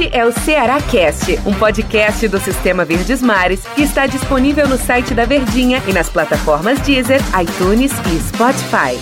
Este é o Ceará Cast, um podcast do Sistema Verdes Mares que está disponível no site da Verdinha e nas plataformas Deezer, iTunes e Spotify.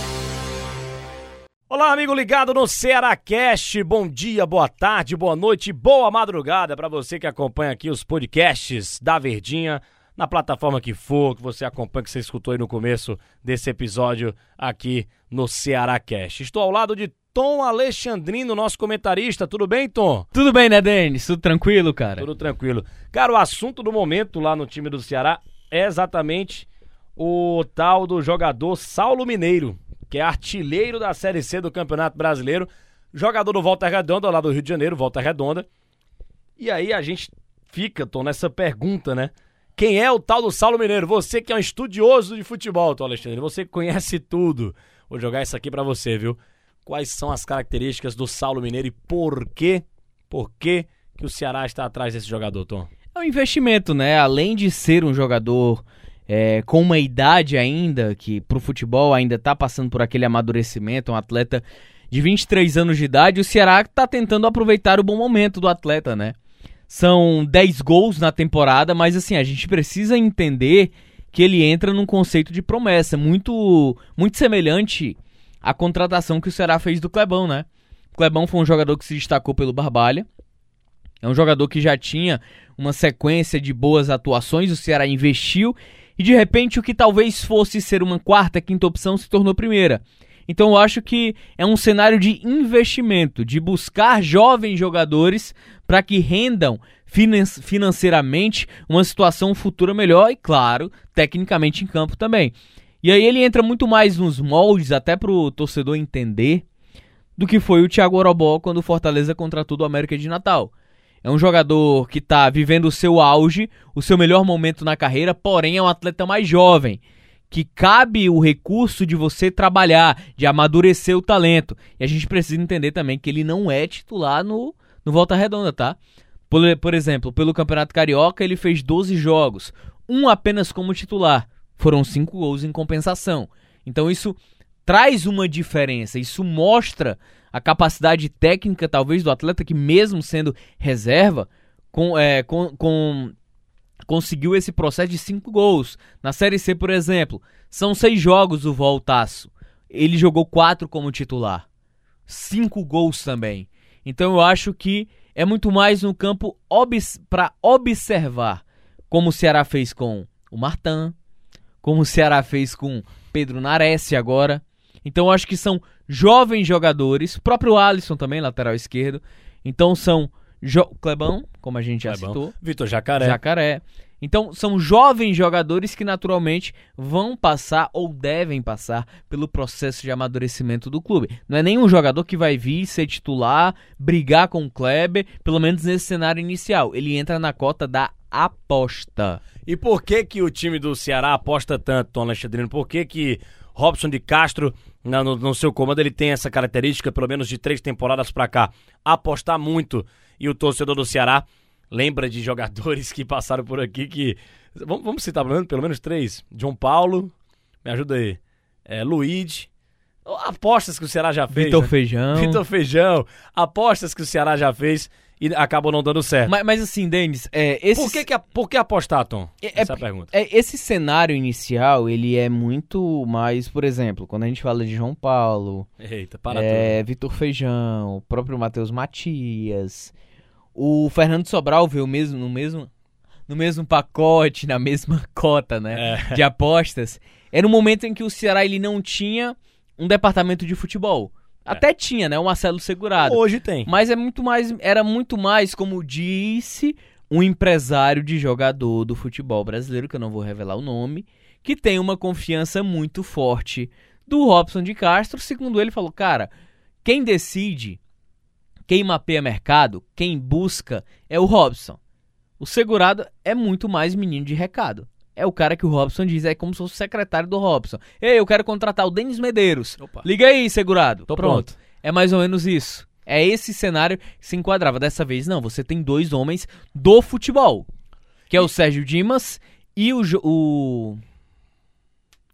Olá, amigo ligado no Ceará Cast. Bom dia, boa tarde, boa noite, boa madrugada para você que acompanha aqui os podcasts da Verdinha na plataforma que for, que você acompanha, que você escutou aí no começo desse episódio aqui no Ceará Cast. Estou ao lado de Tom Alexandrino, nosso comentarista. Tudo bem, Tom? Tudo bem, né, Denis? Tudo tranquilo, cara? Tudo tranquilo. Cara, o assunto do momento lá no time do Ceará é exatamente o tal do jogador Saulo Mineiro, que é artilheiro da Série C do Campeonato Brasileiro, jogador do Volta Redonda, lá do Rio de Janeiro, Volta Redonda. E aí a gente fica, Tom, nessa pergunta, né? Quem é o tal do Saulo Mineiro? Você que é um estudioso de futebol, Tom Alexandre, você conhece tudo. Vou jogar isso aqui para você, viu? Quais são as características do Saulo Mineiro e por quê? Por quê que o Ceará está atrás desse jogador, Tom? É um investimento, né? Além de ser um jogador é, com uma idade ainda, que pro futebol ainda está passando por aquele amadurecimento, um atleta de 23 anos de idade, o Ceará está tentando aproveitar o bom momento do atleta, né? São 10 gols na temporada, mas assim, a gente precisa entender que ele entra num conceito de promessa muito muito semelhante à contratação que o Ceará fez do Clebão, né? O Clebão foi um jogador que se destacou pelo Barbalha. É um jogador que já tinha uma sequência de boas atuações, o Ceará investiu e de repente o que talvez fosse ser uma quarta, quinta opção se tornou primeira. Então eu acho que é um cenário de investimento, de buscar jovens jogadores para que rendam financeiramente uma situação futura melhor e, claro, tecnicamente em campo também. E aí ele entra muito mais nos moldes, até para o torcedor entender, do que foi o Thiago Orobó quando o Fortaleza contratou do América de Natal. É um jogador que está vivendo o seu auge, o seu melhor momento na carreira, porém é um atleta mais jovem que cabe o recurso de você trabalhar, de amadurecer o talento. E a gente precisa entender também que ele não é titular no, no Volta Redonda, tá? Por, por exemplo, pelo Campeonato Carioca ele fez 12 jogos, um apenas como titular. Foram 5 gols em compensação. Então isso traz uma diferença, isso mostra a capacidade técnica, talvez, do atleta que, mesmo sendo reserva, com, é, com, com conseguiu esse processo de cinco gols. Na Série C, por exemplo, são seis jogos o Voltaço. Ele jogou quatro como titular. Cinco gols também. Então eu acho que é muito mais no campo obs para observar como o Ceará fez com o Martan, como o Ceará fez com Pedro Nares agora. Então eu acho que são jovens jogadores, o próprio Alisson também, lateral esquerdo. Então são Jo Clebão, como a gente já Clebão. citou. Vitor Jacaré. Jacaré. Então, são jovens jogadores que naturalmente vão passar ou devem passar pelo processo de amadurecimento do clube. Não é nenhum jogador que vai vir ser titular, brigar com o Kleber, pelo menos nesse cenário inicial. Ele entra na cota da aposta. E por que que o time do Ceará aposta tanto, Tom Alexandrino? Por que que Robson de Castro, no, no seu comando, ele tem essa característica, pelo menos de três temporadas para cá, apostar muito e o torcedor do Ceará lembra de jogadores que passaram por aqui que. Vamos, vamos citar pelo menos, pelo menos três. João Paulo, me ajuda aí. É, Luigi. Apostas que o Ceará já fez. Vitor né? Feijão. Vitor Feijão. Apostas que o Ceará já fez e acabou não dando certo. Mas, mas assim, Denis, é, esse... por, que, que, por que apostar, Tom? É, Essa é a pergunta. É, esse cenário inicial, ele é muito mais, por exemplo, quando a gente fala de João Paulo, Eita, para é, Vitor Feijão, o próprio Matheus Matias, o Fernando Sobral veio mesmo no mesmo no mesmo pacote, na mesma cota, né, é. de apostas. Era um momento em que o Ceará ele não tinha um departamento de futebol. É. Até tinha, né, o Marcelo Segurado. Hoje tem. Mas é muito mais, era muito mais, como disse um empresário de jogador do futebol brasileiro, que eu não vou revelar o nome, que tem uma confiança muito forte do Robson de Castro. Segundo ele, falou: cara, quem decide quem mapeia mercado, quem busca é o Robson. O segurado é muito mais menino de recado. É o cara que o Robson diz, é como se fosse o secretário do Robson. Ei, eu quero contratar o Denis Medeiros. Opa. Liga aí, segurado. Tô pronto. pronto. É mais ou menos isso. É esse cenário que se enquadrava. Dessa vez, não. Você tem dois homens do futebol. Que é o Sérgio Dimas e o, o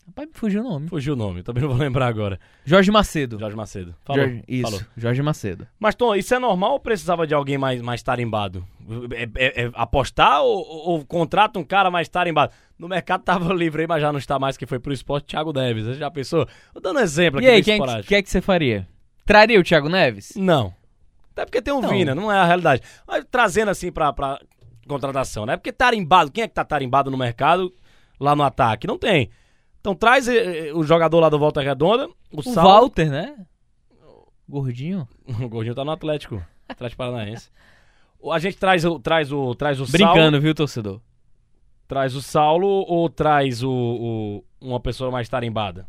Rapaz, me fugiu o nome. Fugiu o nome, também não vou lembrar agora. Jorge Macedo. Jorge Macedo. Falou. Jorge- isso, falou. Jorge Macedo. Mas, Tom, isso é normal ou precisava de alguém mais, mais tarimbado? É, é- é apostar ou, ou- contrata um cara mais tarimbado? No mercado tava livre aí, mas já não está mais, que foi pro esporte Thiago Neves. Você já pensou? Tô dando exemplo aqui E aí, quem esporádico. que é que você faria? Traria o Thiago Neves? Não. Até porque tem um Não. Vina, não é a realidade. Mas trazendo assim pra, pra contratação, né? Porque tarimbado, quem é que tá tarimbado no mercado lá no ataque? Não tem. Então traz eh, eh, o jogador lá do Volta Redonda, o, O Saulo. Walter, né? Gordinho. O Gordinho tá no Atlético, Atlético Paranaense. A gente traz o traz o traz o Saulo, Brincando, viu, torcedor? traz o Saulo ou traz o, o- uma pessoa mais tarimbada?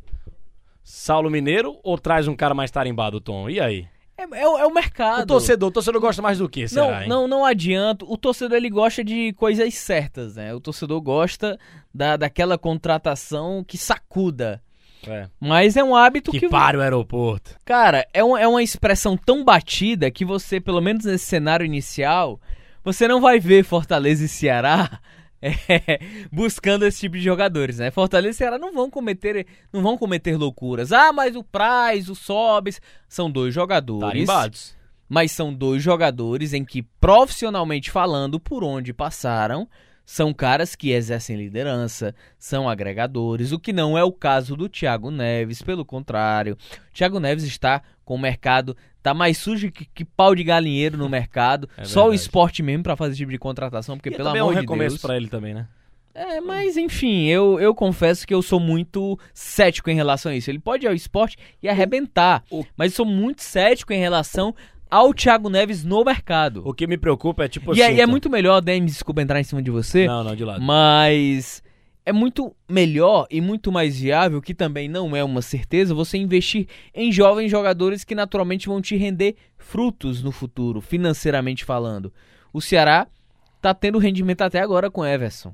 Saulo Mineiro ou traz um cara mais tarimbado, Tom? E aí? É, é o- é o mercado. O torcedor, o torcedor gosta mais do que, será, Não, não, não adianta. O torcedor ele gosta de coisas certas, né? O torcedor gosta da, daquela contratação que sacuda. É. Mas é um hábito que, Que pare o aeroporto. cara, é, um- é uma expressão tão batida que você, pelo menos nesse cenário inicial, você não vai ver Fortaleza e Ceará é, buscando esse tipo de jogadores, né? Fortaleza e Ceará não vão cometer, não vão cometer loucuras. Ah, mas o Praz, o Sobes, são dois jogadores. Tarimbados. mas são dois jogadores em que, profissionalmente falando, por onde passaram, são caras que exercem liderança, são agregadores, o que não é o caso do Thiago Neves, pelo contrário. O Thiago Neves está com o mercado, tá mais sujo que, que pau de galinheiro no mercado, É só o esporte mesmo pra fazer esse tipo de contratação, porque E pelo também é um amor de recomeço Deus. pra ele também, né? É, mas enfim, eu, eu confesso que eu sou muito cético em relação a isso. Ele pode ir ao esporte e arrebentar, O- mas eu sou muito cético em relação ao Thiago Neves no mercado. O que me preocupa é tipo e assim. e é Tom. muito melhor, Denis, desculpa entrar em cima de você, Não, não, de lado. mas é muito melhor e muito mais viável, que também não é uma certeza, você investir em jovens jogadores que naturalmente vão te render frutos no futuro, financeiramente falando. O Ceará tá tendo rendimento até agora com Everson.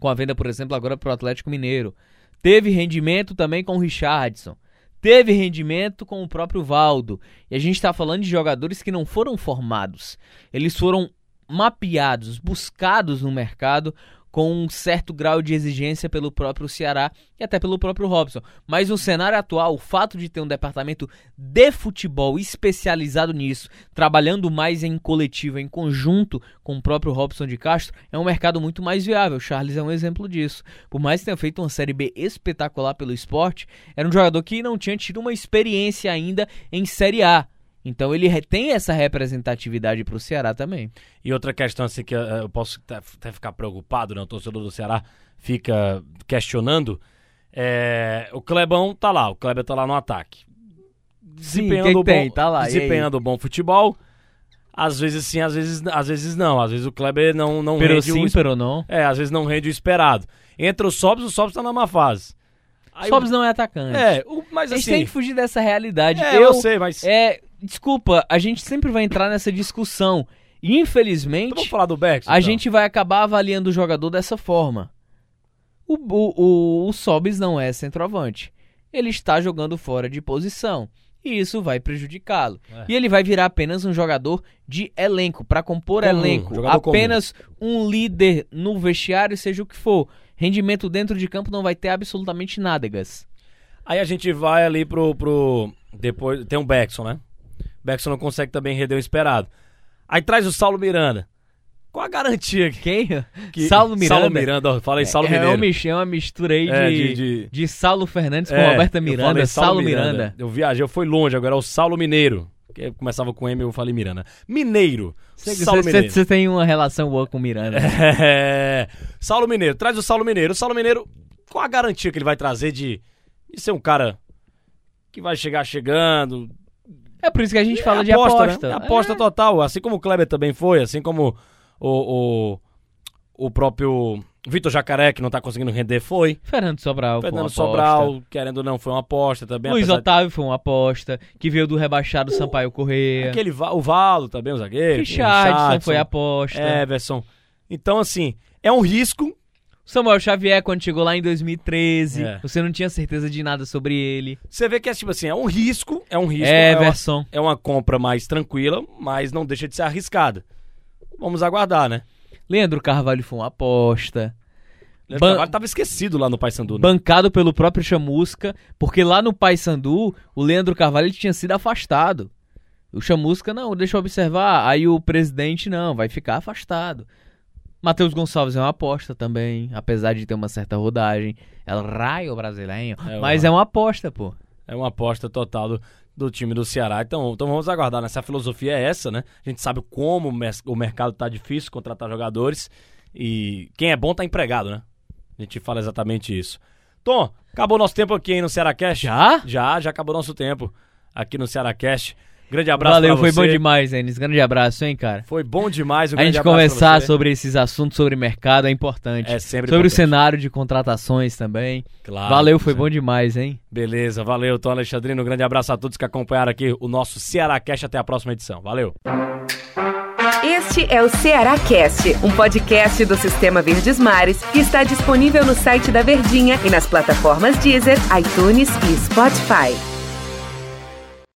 Com a venda, por exemplo, agora pro Atlético Mineiro. Teve rendimento também com o Richardson. Teve rendimento com o próprio Valdo. E a gente está falando de jogadores que não foram formados. Eles foram mapeados, buscados no mercado com um certo grau de exigência pelo próprio Ceará e até pelo próprio Robson. Mas no cenário atual, o fato de ter um departamento de futebol especializado nisso, trabalhando mais em coletivo, em conjunto com o próprio Robson de Castro, é um mercado muito mais viável. O Charles é um exemplo disso. Por mais que tenha feito uma Série B espetacular pelo esporte, era um jogador que não tinha tido uma experiência ainda em Série A. Então ele tem essa representatividade pro Ceará também. E outra questão assim que eu posso até ficar preocupado, né? O torcedor do Ceará fica questionando. É, o Clebão tá lá, o Kleber tá lá no ataque. Desempenhando que que bom, tem? Tá lá, desempenhando bom futebol. Às vezes sim, às vezes, às vezes não. Às vezes o Kleber não, não Pero rende o sim, es- pero não. É, às vezes não rende o esperado. Entre os Sobs, o Sobs tá na má fase. Aí o- Sobs não é atacante. É, o- mas a gente assim. tem que fugir dessa realidade. é, eu, eu sei, mas. é, desculpa, a gente sempre vai entrar nessa discussão. E Então infelizmente, vamos falar do Bex? a gente vai acabar avaliando o jogador dessa forma. O, o, o, o Sobis não é centroavante. Ele está jogando fora de posição. E isso vai prejudicá-lo. É. E ele vai virar apenas um jogador de elenco, para compor Comum, elenco. jogador comum. Apenas um líder no vestiário, seja o que for. Rendimento dentro de campo não vai ter absolutamente nádegas. Aí a gente vai ali pro. pro depois Tem um Beckson, né? Beckson não consegue também render o esperado. Aí traz o Saulo Miranda. Qual a garantia que. Quem? que- Saulo Miranda. Saulo Miranda, ó, fala aí, Saulo é, Mineiro. uma mis- é uma mistura aí de, É, de, de- de- Saulo Fernandes com É, Roberta eu Miranda. falei Saulo Miranda. Eu viajei, eu fui longe, agora é o Saulo Mineiro. Que começava com M, eu falei Miranda. Mineiro. Saulo Mineiro. Você tem uma relação boa com o Miranda. É. Saulo Mineiro, traz o Saulo Mineiro. O Saulo Mineiro, qual a garantia que ele vai trazer de, de ser um cara que vai chegar chegando, É por isso que a gente fala É de aposta, aposta. né? Aposta É. total. Assim como o Kleber também foi, assim como o, o, o próprio Vitor Jacaré, que não tá conseguindo render, foi. Fernando Sobral Fernando aposta. Sobral, querendo ou não, foi uma aposta também. Luiz apesar de- Otávio foi uma aposta, que veio do rebaixado Sampaio Correia. Aquele, o Valo também, o zagueiro. Richardson foi aposta. Everson. Então, assim, é um risco. Samuel Xavier, quando chegou lá em 2013, É. você não tinha certeza de nada sobre ele. Você vê que é tipo assim, é um risco, é um risco. é uma- Everson. é uma compra mais tranquila, mas não deixa de ser arriscada. Vamos aguardar, né? Leandro Carvalho foi uma aposta. Leandro Ban- Carvalho tava esquecido lá no Paysandu, né? bancado pelo próprio Chamusca, porque lá no Paysandu, o Leandro Carvalho tinha sido afastado. O Chamusca, não, deixa eu observar. Aí o presidente, não, vai ficar afastado. Matheus Gonçalves é uma aposta também, apesar de ter uma certa rodagem. É o raio brasileiro. É o mas é uma aposta, pô. É uma aposta total do, do time do Ceará. Então, então vamos aguardar, né? Se a filosofia é essa, né? A gente sabe como o mercado tá difícil contratar jogadores. E quem é bom tá empregado, né? A gente fala exatamente isso. Tom, acabou nosso tempo aqui hein, no Ceará Cast. Já? Já, já acabou nosso tempo aqui no Ceará Cast. Grande abraço Valeu, pra foi você. bom demais, Enes. Grande abraço, hein, cara. Foi bom demais. Um a gente conversar sobre esses assuntos, sobre mercado, é importante. É sempre sobre o importante. cenário de contratações também. Claro, Valeu, foi sim. bom demais, hein? Beleza, valeu, Tom Alexandrino. Um grande abraço a todos que acompanharam aqui o nosso Ceará Cast. Até a próxima edição. Valeu. Este é o Ceará Cast, um podcast do Sistema Verdes Mares que está disponível no site da Verdinha e nas plataformas Deezer, iTunes e Spotify.